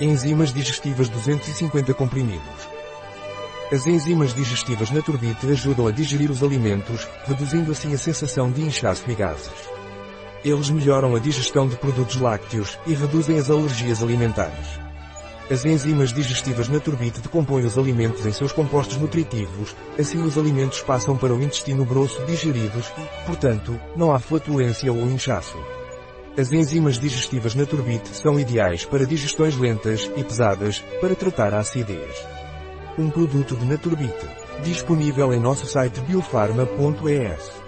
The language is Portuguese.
Enzimas digestivas 250 comprimidos. As enzimas digestivas Naturbit ajudam a digerir os alimentos, reduzindo assim a sensação de inchaço e gases. Eles melhoram a digestão de produtos lácteos e reduzem as alergias alimentares. As enzimas digestivas Naturbit decompõem os alimentos em seus compostos nutritivos, assim os alimentos passam para o intestino grosso digeridos e, portanto, não há flatulência ou inchaço. As enzimas digestivas Naturbit são ideais para digestões lentas e pesadas, para tratar a acidez. Um produto de Naturbit. Disponível em nosso site biofarma.es.